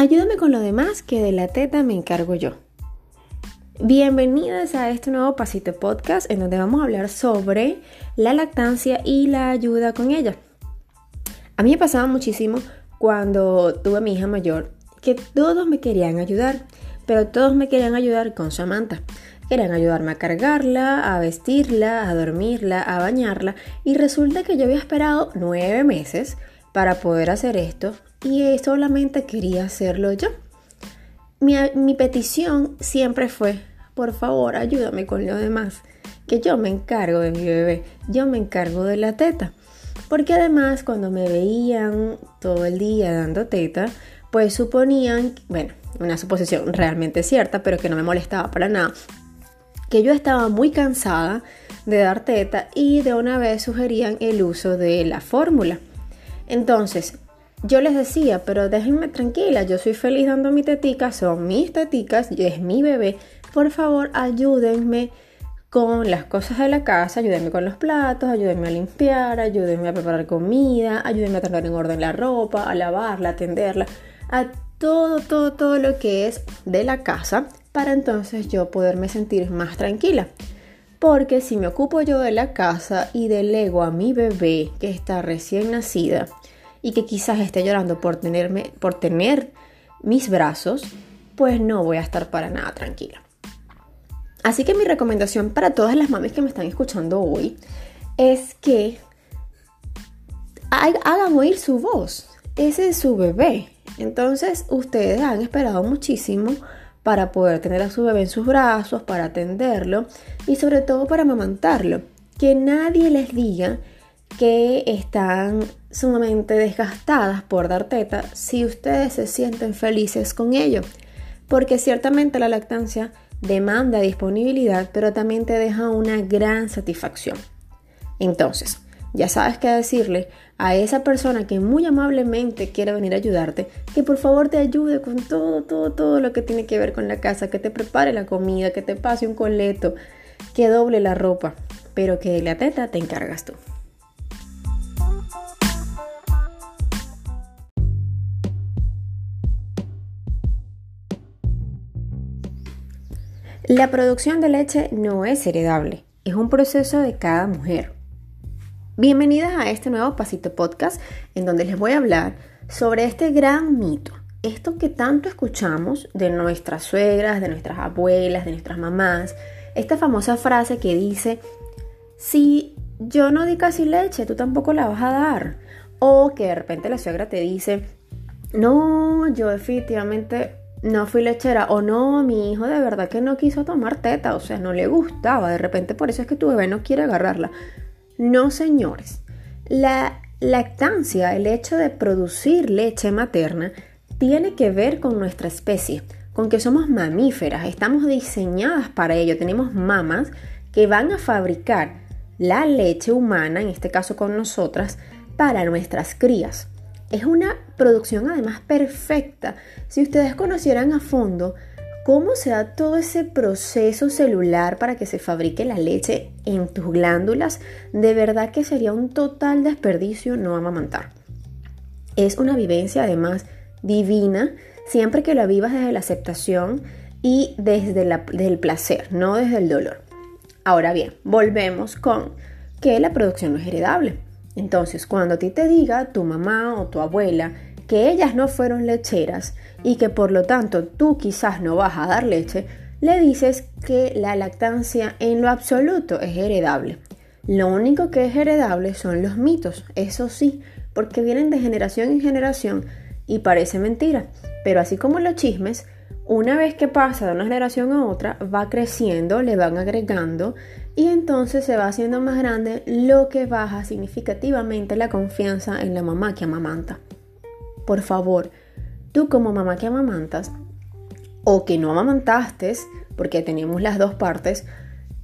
Ayúdame con lo demás que de la teta me encargo yo. Bienvenidas a este nuevo Pasito Podcast en donde vamos a hablar sobre la lactancia y la ayuda con ella. A mí me pasaba muchísimo cuando tuve a mi hija mayor que todos me querían ayudar, pero todos me querían ayudar con Samantha. Querían ayudarme a cargarla, a vestirla, a dormirla, a bañarla y resulta que yo había esperado nueve meses para poder hacer esto y solamente quería hacerlo yo. Mi, mi petición siempre fue, por favor, ayúdame con lo demás, que yo me encargo de mi bebé, yo me encargo de la teta. Porque además cuando me veían todo el día dando teta, pues suponían, bueno, una suposición realmente cierta, pero que no me molestaba para nada, que yo estaba muy cansada de dar teta y de una vez sugerían el uso de la fórmula. Entonces, yo les decía, pero déjenme tranquila, yo soy feliz dando mi tetica, son mis teticas, es mi bebé, por favor ayúdenme con las cosas de la casa, ayúdenme con los platos, ayúdenme a limpiar, ayúdenme a preparar comida, ayúdenme a tener en orden la ropa, a lavarla, a atenderla, a todo, todo, todo lo que es de la casa para entonces yo poderme sentir más tranquila. Porque si me ocupo yo de la casa y delego a mi bebé que está recién nacida y que quizás esté llorando por, tenerme, por tener mis brazos, pues no voy a estar para nada tranquila. Así que mi recomendación para todas las mamis que me están escuchando hoy es que hagan oír su voz. Ese es su bebé. Entonces ustedes han esperado muchísimo para poder tener a su bebé en sus brazos, para atenderlo y sobre todo para amamantarlo. Que nadie les diga que están sumamente desgastadas por dar teta si ustedes se sienten felices con ello. Porque ciertamente la lactancia demanda disponibilidad, pero también te deja una gran satisfacción. Entonces, ya sabes qué decirle a esa persona que muy amablemente quiere venir a ayudarte, que por favor te ayude con todo, todo, todo lo que tiene que ver con la casa, que te prepare la comida, que te pase un coleto, que doble la ropa, pero que de la teta te encargas tú. La producción de leche no es heredable, es un proceso de cada mujer. Bienvenidas a este nuevo Pasito Podcast en donde les voy a hablar sobre este gran mito, esto que tanto escuchamos de nuestras suegras, de nuestras abuelas, de nuestras mamás, esta famosa frase que dice, si yo no di casi leche, tú tampoco la vas a dar. O que de repente la suegra te dice, no, yo definitivamente no fui lechera o no, mi hijo de verdad que no quiso tomar teta, o sea, no le gustaba, de repente por eso es que tu bebé no quiere agarrarla. No, señores, la lactancia, el hecho de producir leche materna, tiene que ver con nuestra especie, con que somos mamíferas, estamos diseñadas para ello, tenemos mamas que van a fabricar la leche humana, en este caso con nosotras, para nuestras crías. Es una producción además perfecta. Si ustedes conocieran a fondo cómo se da todo ese proceso celular para que se fabrique la leche en tus glándulas, de verdad que sería un total desperdicio no amamantar. Es una vivencia además divina siempre que la vivas desde la aceptación y desde, desde el placer, no desde el dolor. Ahora bien, volvemos con que la producción no es heredable. Entonces, cuando a ti te diga tu mamá o tu abuela que ellas no fueron lecheras y que por lo tanto tú quizás no vas a dar leche, le dices que la lactancia en lo absoluto es heredable. Lo único que es heredable son los mitos, eso sí, porque vienen de generación en generación y parece mentira. Pero así como los chismes, una vez que pasa de una generación a otra, va creciendo, le van agregando y entonces se va haciendo más grande, lo que baja significativamente la confianza en la mamá que amamanta. Por favor, tú como mamá que amamantas o que no amamantaste, porque tenemos las dos partes,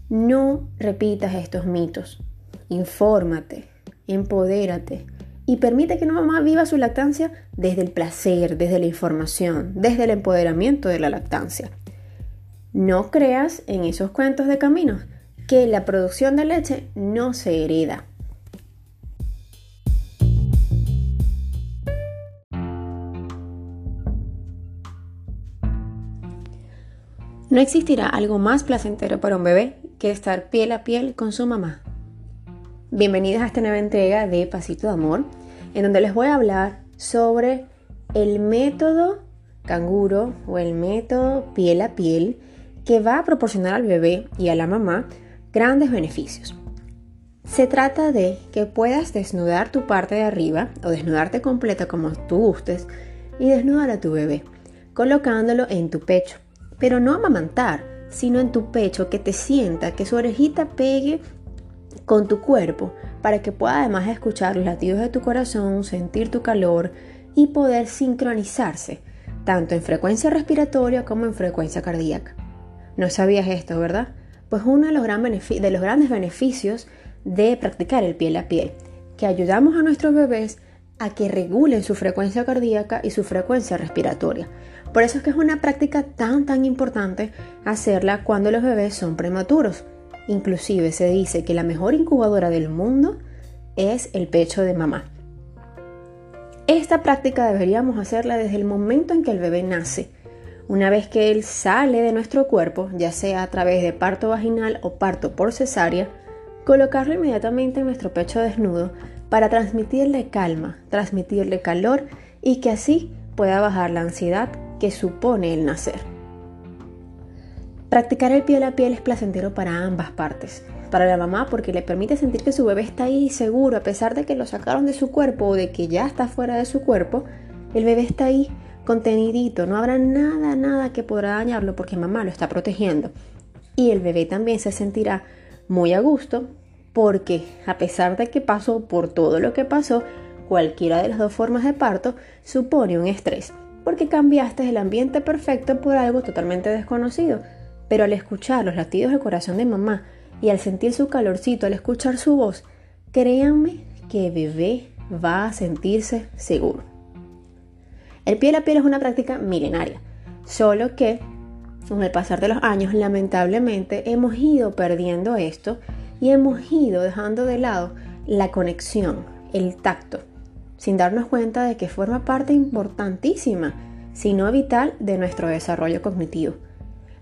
no repitas estos mitos. Infórmate, empodérate y permite que una mamá viva su lactancia desde el placer, desde la información, desde el empoderamiento de la lactancia. No creas en esos cuentos de caminos que la producción de leche no se hereda. No existirá algo más placentero para un bebé que estar piel a piel con su mamá. Bienvenidos a esta nueva entrega de Pasito de Amor, en donde les voy a hablar sobre el método canguro o el método piel a piel que va a proporcionar al bebé y a la mamá grandes beneficios. Se trata de que puedas desnudar tu parte de arriba o desnudarte completa como tú gustes y desnudar a tu bebé, colocándolo en tu pecho pero no amamantar, sino en tu pecho, que te sienta, que su orejita pegue con tu cuerpo, para que pueda además escuchar los latidos de tu corazón, sentir tu calor y poder sincronizarse, tanto en frecuencia respiratoria como en frecuencia cardíaca. No sabías esto, ¿verdad? Pues uno de los, de los grandes beneficios de practicar el piel a piel, que ayudamos a nuestros bebés a que regulen su frecuencia cardíaca y su frecuencia respiratoria. Por eso es que es una práctica tan tan importante hacerla cuando los bebés son prematuros. Inclusive se dice que la mejor incubadora del mundo es el pecho de mamá. Esta práctica deberíamos hacerla desde el momento en que el bebé nace. Una vez que él sale de nuestro cuerpo, ya sea a través de parto vaginal o parto por cesárea, colocarlo inmediatamente en nuestro pecho desnudo para transmitirle calma, transmitirle calor y que así pueda bajar la ansiedad que supone el nacer. Practicar el piel a piel es placentero para ambas partes. Para la mamá porque le permite sentir que su bebé está ahí seguro a pesar de que lo sacaron de su cuerpo o de que ya está fuera de su cuerpo, el bebé está ahí contenidito, no habrá nada, nada que podrá dañarlo porque mamá lo está protegiendo. Y el bebé también se sentirá muy a gusto porque a pesar de que pasó por todo lo que pasó, cualquiera de las dos formas de parto supone un estrés porque cambiaste el ambiente perfecto por algo totalmente desconocido. Pero al escuchar los latidos del corazón de mamá y al sentir su calorcito, al escuchar su voz, créanme que bebé va a sentirse seguro. El piel a piel es una práctica milenaria, solo que con el pasar de los años lamentablemente hemos ido perdiendo esto y hemos ido dejando de lado la conexión, el tacto, sin darnos cuenta de que forma parte importantísima, si no vital, de nuestro desarrollo cognitivo.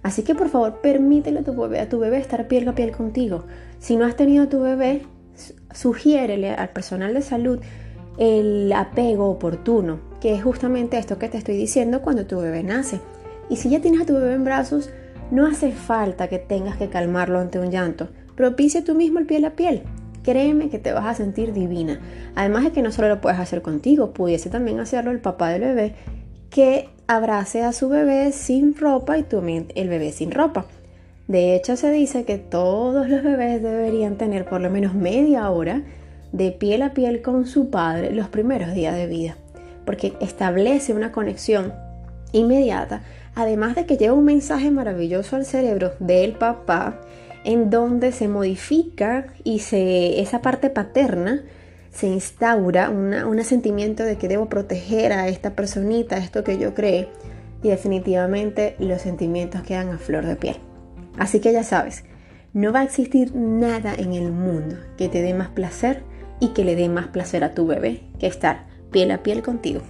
Así que por favor permítele a tu bebé, a tu bebé estar piel a piel contigo. Si no has tenido a tu bebé, sugiérele al personal de salud el apego oportuno, que es justamente esto que te estoy diciendo cuando tu bebé nace. Y si ya tienes a tu bebé en brazos, no hace falta que tengas que calmarlo ante un llanto. Propicia tú mismo el piel a piel. Créeme que te vas a sentir divina. Además de que no solo lo puedes hacer contigo, pudiese también hacerlo el papá del bebé que abrace a su bebé sin ropa y tú el bebé sin ropa. De hecho, se dice que todos los bebés deberían tener por lo menos media hora de piel a piel con su padre los primeros días de vida, porque establece una conexión inmediata, además de que lleva un mensaje maravilloso al cerebro del papá en donde se modifica y se, esa parte paterna se instaura un sentimiento de que debo proteger a esta personita, esto que yo creé, y definitivamente los sentimientos quedan a flor de piel. Así que ya sabes, no va a existir nada en el mundo que te dé más placer y que le dé más placer a tu bebé que estar piel a piel contigo.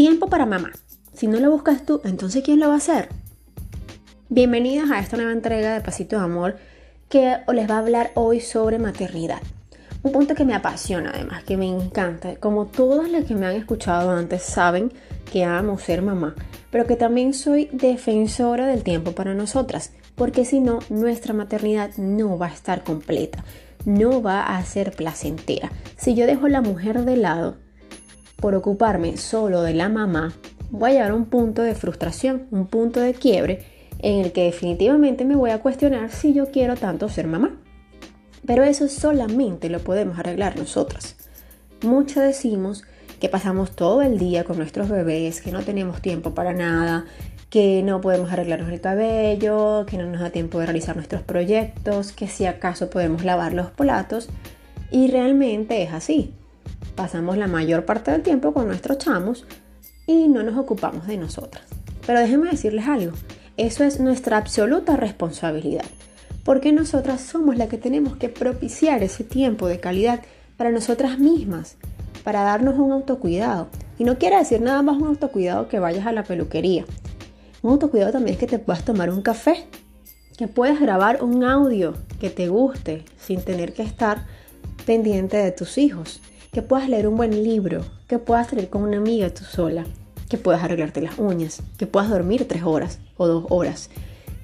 Tiempo para mamá. Si no lo buscas tú, entonces ¿quién lo va a hacer? Bienvenidos a esta nueva entrega de Pasito de Amor que les va a hablar hoy sobre maternidad. Un punto que me apasiona además, que me encanta. Como todas las que me han escuchado antes saben que amo ser mamá, pero que también soy defensora del tiempo para nosotras, porque si no, nuestra maternidad no va a estar completa, no va a ser placentera. Si yo dejo la mujer de lado, por ocuparme solo de la mamá, voy a llegar a un punto de frustración, un punto de quiebre en el que definitivamente me voy a cuestionar si yo quiero tanto ser mamá. Pero eso solamente lo podemos arreglar nosotras. Muchas decimos que pasamos todo el día con nuestros bebés, que no tenemos tiempo para nada, que no podemos arreglarnos el cabello, que no nos da tiempo de realizar nuestros proyectos, que si acaso podemos lavar los platos. Y realmente es así. Pasamos la mayor parte del tiempo con nuestros chamos y no nos ocupamos de nosotras. Pero déjenme decirles algo, eso es nuestra absoluta responsabilidad. porque nosotras somos las que tenemos que propiciar ese tiempo de calidad para nosotras mismas, para darnos un autocuidado. Y no quiere decir nada más un autocuidado que vayas a la peluquería. Un autocuidado también es que te puedas tomar un café, que puedas grabar un audio que te guste sin tener que estar pendiente de tus hijos, que puedas leer un buen libro, que puedas salir con una amiga tú sola, que puedas arreglarte las uñas, que puedas dormir tres horas o dos horas.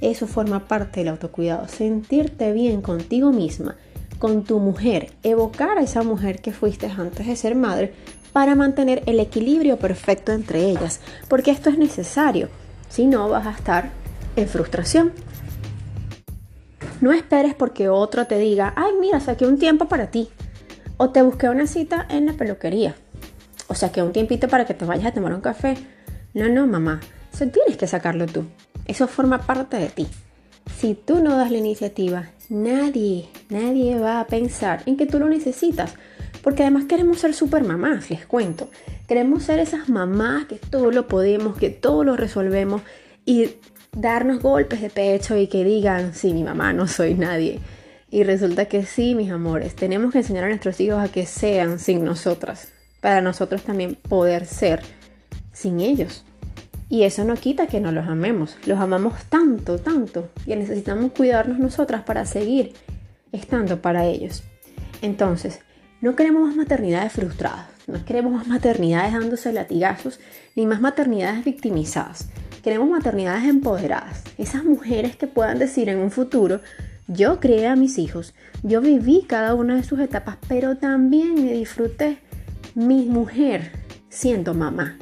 Eso forma parte del autocuidado, sentirte bien contigo misma, con tu mujer, evocar a esa mujer que fuiste antes de ser madre para mantener el equilibrio perfecto entre ellas, porque esto es necesario, si no vas a estar en frustración. No esperes porque otro te diga, ay mira, saqué un tiempo para ti, o te busqué una cita en la peluquería, o saqué un tiempito para que te vayas a tomar un café. No, no, mamá, eso tienes que sacarlo tú, eso forma parte de ti. Si tú no das la iniciativa, nadie, nadie va a pensar en que tú lo necesitas. Porque además queremos ser super mamás, les cuento. Queremos ser esas mamás que todo lo podemos, que todo lo resolvemos y darnos golpes de pecho y que digan, sí, mi mamá, no soy nadie. Y resulta que sí, mis amores, tenemos que enseñar a nuestros hijos a que sean sin nosotras, para nosotros también poder ser sin ellos. Y eso no quita que no los amemos. Los amamos tanto, tanto. Y necesitamos cuidarnos nosotras para seguir estando para ellos. Entonces, no queremos más maternidades frustradas. No queremos más maternidades dándose latigazos. Ni más maternidades victimizadas. Queremos maternidades empoderadas. Esas mujeres que puedan decir en un futuro, yo crié a mis hijos, yo viví cada una de sus etapas, pero también me disfruté mi mujer siendo mamá.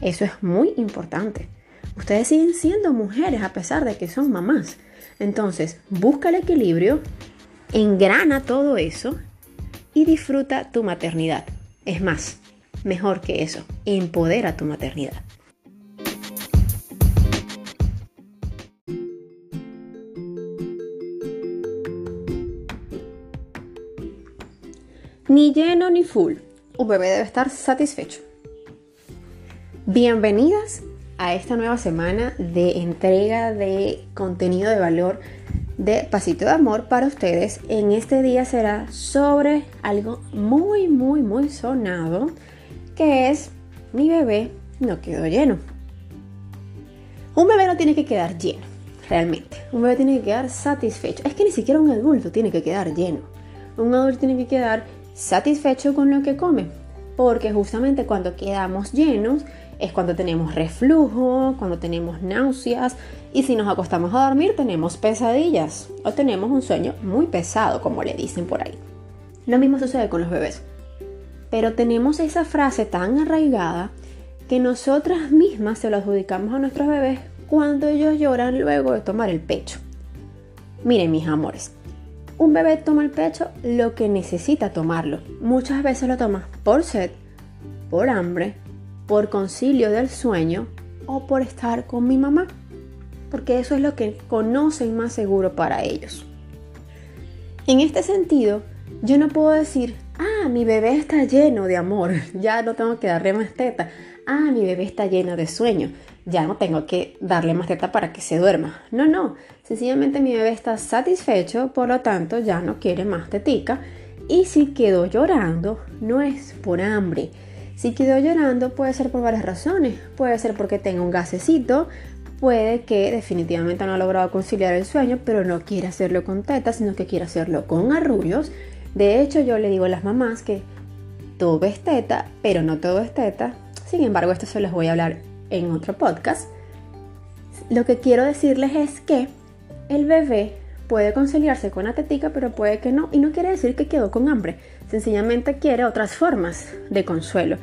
Eso es muy importante. Ustedes siguen siendo mujeres a pesar de que son mamás. Entonces, busca el equilibrio, engrana todo eso y disfruta tu maternidad. Es más, mejor que eso, empodera tu maternidad. Ni lleno ni full. Un bebé debe estar satisfecho. Bienvenidas a esta nueva semana de entrega de contenido de valor de Pasito de Amor para ustedes. En este día será sobre algo muy, muy, muy sonado, que es mi bebé no quedó lleno. Un bebé no tiene que quedar lleno, realmente. Un bebé tiene que quedar satisfecho. Es que ni siquiera un adulto tiene que quedar lleno. Un adulto tiene que quedar satisfecho con lo que come. Porque justamente cuando quedamos llenos, es cuando tenemos reflujo, cuando tenemos náuseas y si nos acostamos a dormir tenemos pesadillas o tenemos un sueño muy pesado, como le dicen por ahí. Lo mismo sucede con los bebés. Pero tenemos esa frase tan arraigada que nosotras mismas se lo adjudicamos a nuestros bebés cuando ellos lloran luego de tomar el pecho. Miren mis amores, un bebé toma el pecho lo que necesita tomarlo. Muchas veces lo toma por sed, por hambre por concilio del sueño o por estar con mi mamá, porque eso es lo que conocen más seguro para ellos. En este sentido, yo no puedo decir, ah, mi bebé está lleno de amor, ya no tengo que darle más teta, ah, mi bebé está lleno de sueño, ya no tengo que darle más teta para que se duerma. No, no, sencillamente mi bebé está satisfecho, por lo tanto ya no quiere más tetica y si quedó llorando no es por hambre, si quedó llorando puede ser por varias razones. Puede ser porque tenga un gasecito, puede que definitivamente no ha logrado conciliar el sueño, pero no quiere hacerlo con tetas, sino que quiere hacerlo con arrullos. De hecho, yo le digo a las mamás que todo es teta, pero no todo es teta. Sin embargo, esto se los voy a hablar en otro podcast. Lo que quiero decirles es que el bebé puede conciliarse con la tetica, pero puede que no. Y no quiere decir que quedó con hambre. Sencillamente quiere otras formas de consuelo.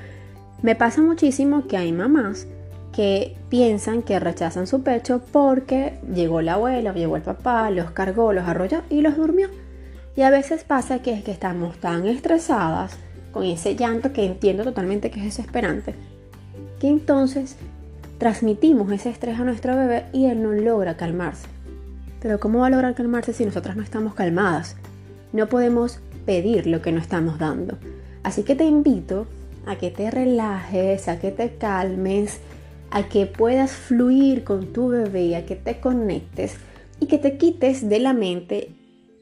Me pasa muchísimo que hay mamás que piensan que rechazan su pecho porque llegó la abuela, llegó el papá, los cargó, los arrolló y los durmió. Y a veces pasa que es que estamos tan estresadas con ese llanto que entiendo totalmente que es desesperante, que entonces transmitimos ese estrés a nuestro bebé y él no logra calmarse. Pero ¿cómo va a lograr calmarse si nosotras no estamos calmadas? No podemos pedir lo que no estamos dando. Así que te invito a que te relajes, a que te calmes, a que puedas fluir con tu bebé, a que te conectes y que te quites de la mente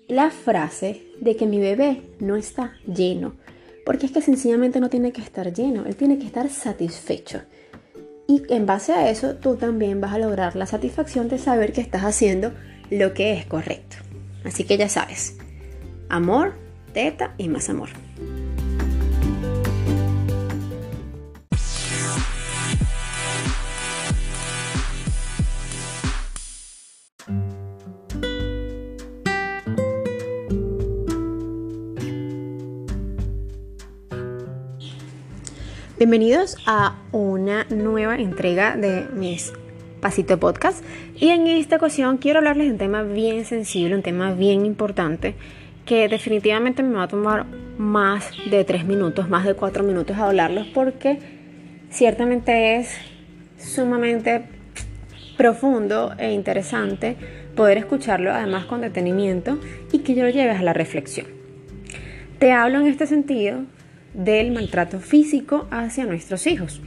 la frase de que mi bebé no está lleno. Porque es que sencillamente no tiene que estar lleno, él tiene que estar satisfecho. Y en base a eso tú también vas a lograr la satisfacción de saber que estás haciendo lo que es correcto. Así que ya sabes, amor, teta y más amor. Bienvenidos a una nueva entrega de mis Pasito Podcast y en esta ocasión quiero hablarles de un tema bien sensible, un tema bien importante que definitivamente me va a tomar más de tres minutos, más de cuatro minutos a hablarlos porque ciertamente es sumamente profundo e interesante poder escucharlo además con detenimiento y que yo lo lleves a la reflexión. Te hablo en este sentido del maltrato físico hacia nuestros hijos.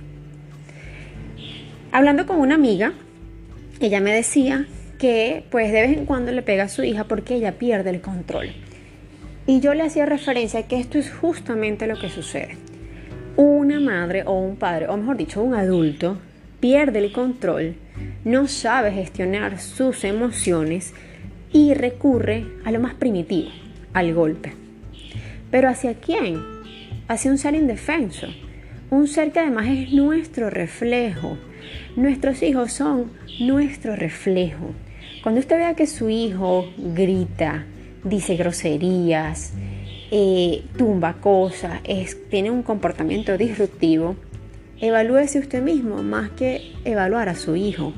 Hablando con una amiga, ella me decía que pues de vez en cuando le pega a su hija porque ella pierde el control. Y yo le hacía referencia a que esto es justamente lo que sucede. Una madre o un padre, o mejor dicho, un adulto, pierde el control, no sabe gestionar sus emociones y recurre a lo más primitivo, al golpe. Pero ¿hacia quién? Hacia un ser indefenso, un ser que además es nuestro reflejo. Nuestros hijos son nuestro reflejo. Cuando usted vea que su hijo grita, dice groserías, eh, tumba cosas, tiene un comportamiento disruptivo, evalúese usted mismo más que evaluar a su hijo.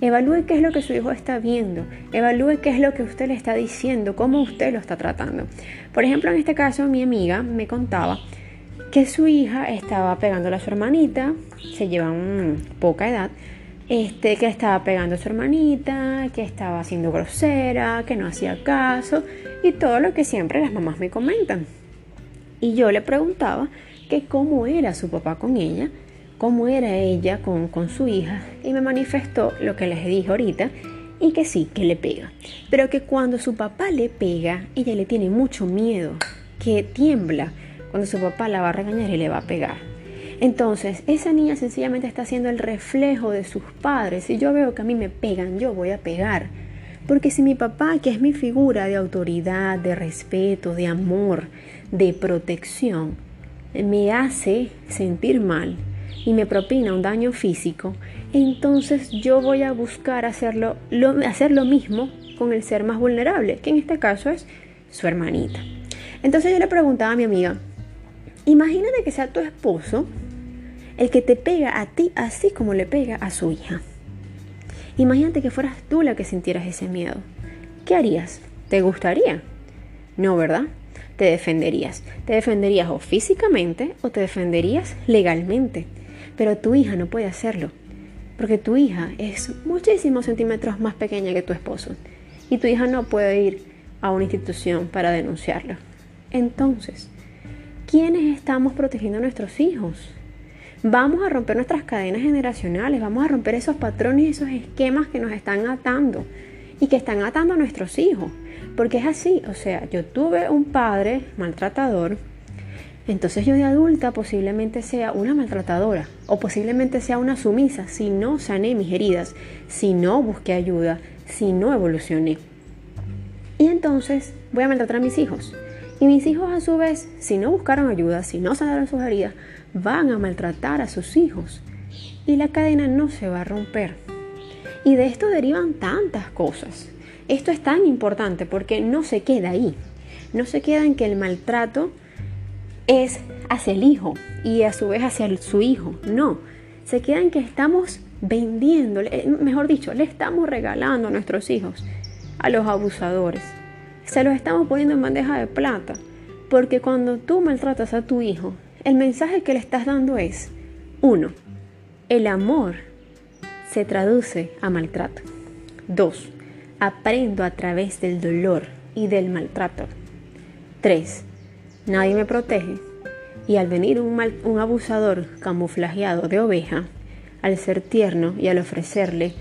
Evalúe qué es lo que su hijo está viendo, evalúe qué es lo que usted le está diciendo, cómo usted lo está tratando. Por ejemplo, en este caso, mi amiga me contaba que su hija estaba pegando a su hermanita, se llevan poca edad, este, que estaba pegando a su hermanita, que estaba siendo grosera, que no hacía caso y todo lo que siempre las mamás me comentan. Y yo le preguntaba que cómo era su papá con ella, cómo era ella con, con su hija y me manifestó lo que les dije ahorita y que sí, que le pega. Pero que cuando su papá le pega, ella le tiene mucho miedo, que tiembla cuando su papá la va a regañar y le va a pegar. Entonces, esa niña sencillamente está siendo el reflejo de sus padres. Si yo veo que a mí me pegan, yo voy a pegar. Porque si mi papá, que es mi figura de autoridad, de respeto, de amor, de protección, me hace sentir mal y me propina un daño físico, entonces yo voy a buscar hacerlo, hacer lo mismo con el ser más vulnerable, que en este caso es su hermanita. Entonces yo le preguntaba a mi amiga, Imagínate que sea tu esposo el que te pega a ti así como le pega a su hija. Imagínate que fueras tú la que sintieras ese miedo. ¿Qué harías? ¿Te gustaría? No, ¿verdad? Te defenderías. Te defenderías o físicamente o te defenderías legalmente. Pero tu hija no puede hacerlo. Porque tu hija es muchísimos centímetros más pequeña que tu esposo. Y tu hija no puede ir a una institución para denunciarlo. Entonces, ¿quiénes estamos protegiendo a nuestros hijos? Vamos a romper nuestras cadenas generacionales, vamos a romper esos patrones y esos esquemas que nos están atando y que están atando a nuestros hijos. Porque es así, o sea, yo tuve un padre maltratador, entonces yo de adulta posiblemente sea una maltratadora o posiblemente sea una sumisa si no sané mis heridas, si no busqué ayuda, si no evolucioné. Y entonces voy a maltratar a mis hijos. Y mis hijos a su vez, si no buscaron ayuda, si no sanaron sus heridas, van a maltratar a sus hijos. Y la cadena no se va a romper. Y de esto derivan tantas cosas. Esto es tan importante porque no se queda ahí. No se queda en que el maltrato es hacia el hijo y a su vez hacia su hijo. No, se queda en que estamos vendiendo, mejor dicho, le estamos regalando a nuestros hijos a los abusadores se los estamos poniendo en bandeja de plata. Porque cuando tú maltratas a tu hijo, el mensaje que le estás dando es, uno, el amor se traduce a maltrato. Dos, aprendo a través del dolor y del maltrato. Tres, nadie me protege. Y al venir un, un abusador camuflajeado de oveja, al ser tierno y al ofrecerle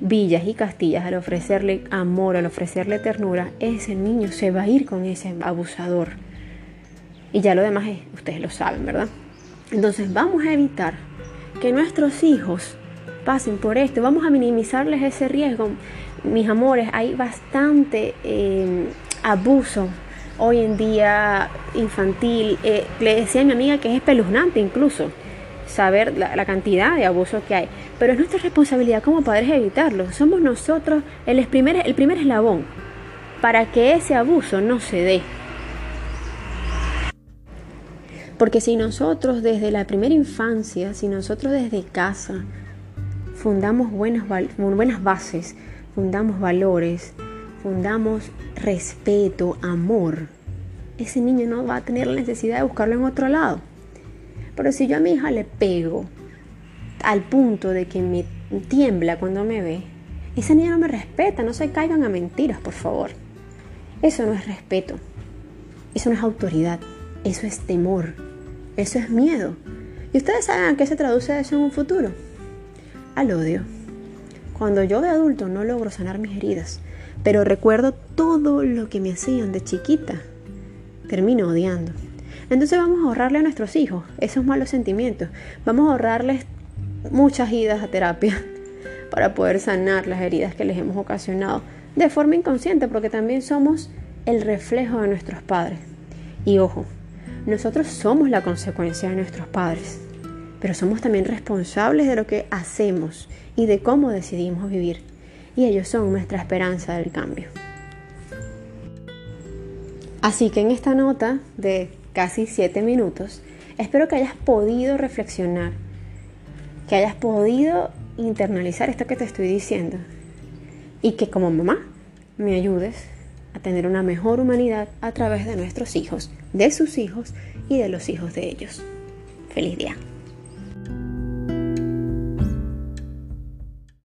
villas y castillas, al ofrecerle amor, al ofrecerle ternura, ese niño se va a ir con ese abusador. Y ya lo demás es, ustedes lo saben, ¿verdad? Entonces vamos a evitar que nuestros hijos pasen por esto, vamos a minimizarles ese riesgo. Mis amores, hay bastante eh, abuso hoy en día infantil. Eh, le decía a mi amiga que es espeluznante incluso saber la, cantidad de abuso que hay. Pero es nuestra responsabilidad como padres evitarlo. Somos nosotros el primer, el primer eslabón para que ese abuso no se dé. Porque si nosotros desde la primera infancia, si nosotros desde casa fundamos buenas, buenas bases, fundamos valores, fundamos respeto, amor, ese niño no va a tener la necesidad de buscarlo en otro lado. Pero si yo a mi hija le pego al punto de que me tiembla cuando me ve, esa niña no me respeta, no se caigan a mentiras, por favor. Eso no es respeto, eso no es autoridad, eso es temor, eso es miedo. ¿Y ustedes saben a qué se traduce eso en un futuro? Al odio. Cuando yo de adulto no logro sanar mis heridas, pero recuerdo todo lo que me hacían de chiquita, termino odiando. Entonces vamos a ahorrarle a nuestros hijos esos malos sentimientos. Vamos a ahorrarles muchas idas a terapia para poder sanar las heridas que les hemos ocasionado de forma inconsciente, porque también somos el reflejo de nuestros padres. Y ojo, nosotros somos la consecuencia de nuestros padres, pero somos también responsables de lo que hacemos y de cómo decidimos vivir. Y ellos son nuestra esperanza del cambio. Así que en esta nota de casi siete minutos, espero que hayas podido reflexionar, que hayas podido internalizar esto que te estoy diciendo y que como mamá me ayudes a tener una mejor humanidad a través de nuestros hijos, de sus hijos y de los hijos de ellos. Feliz día.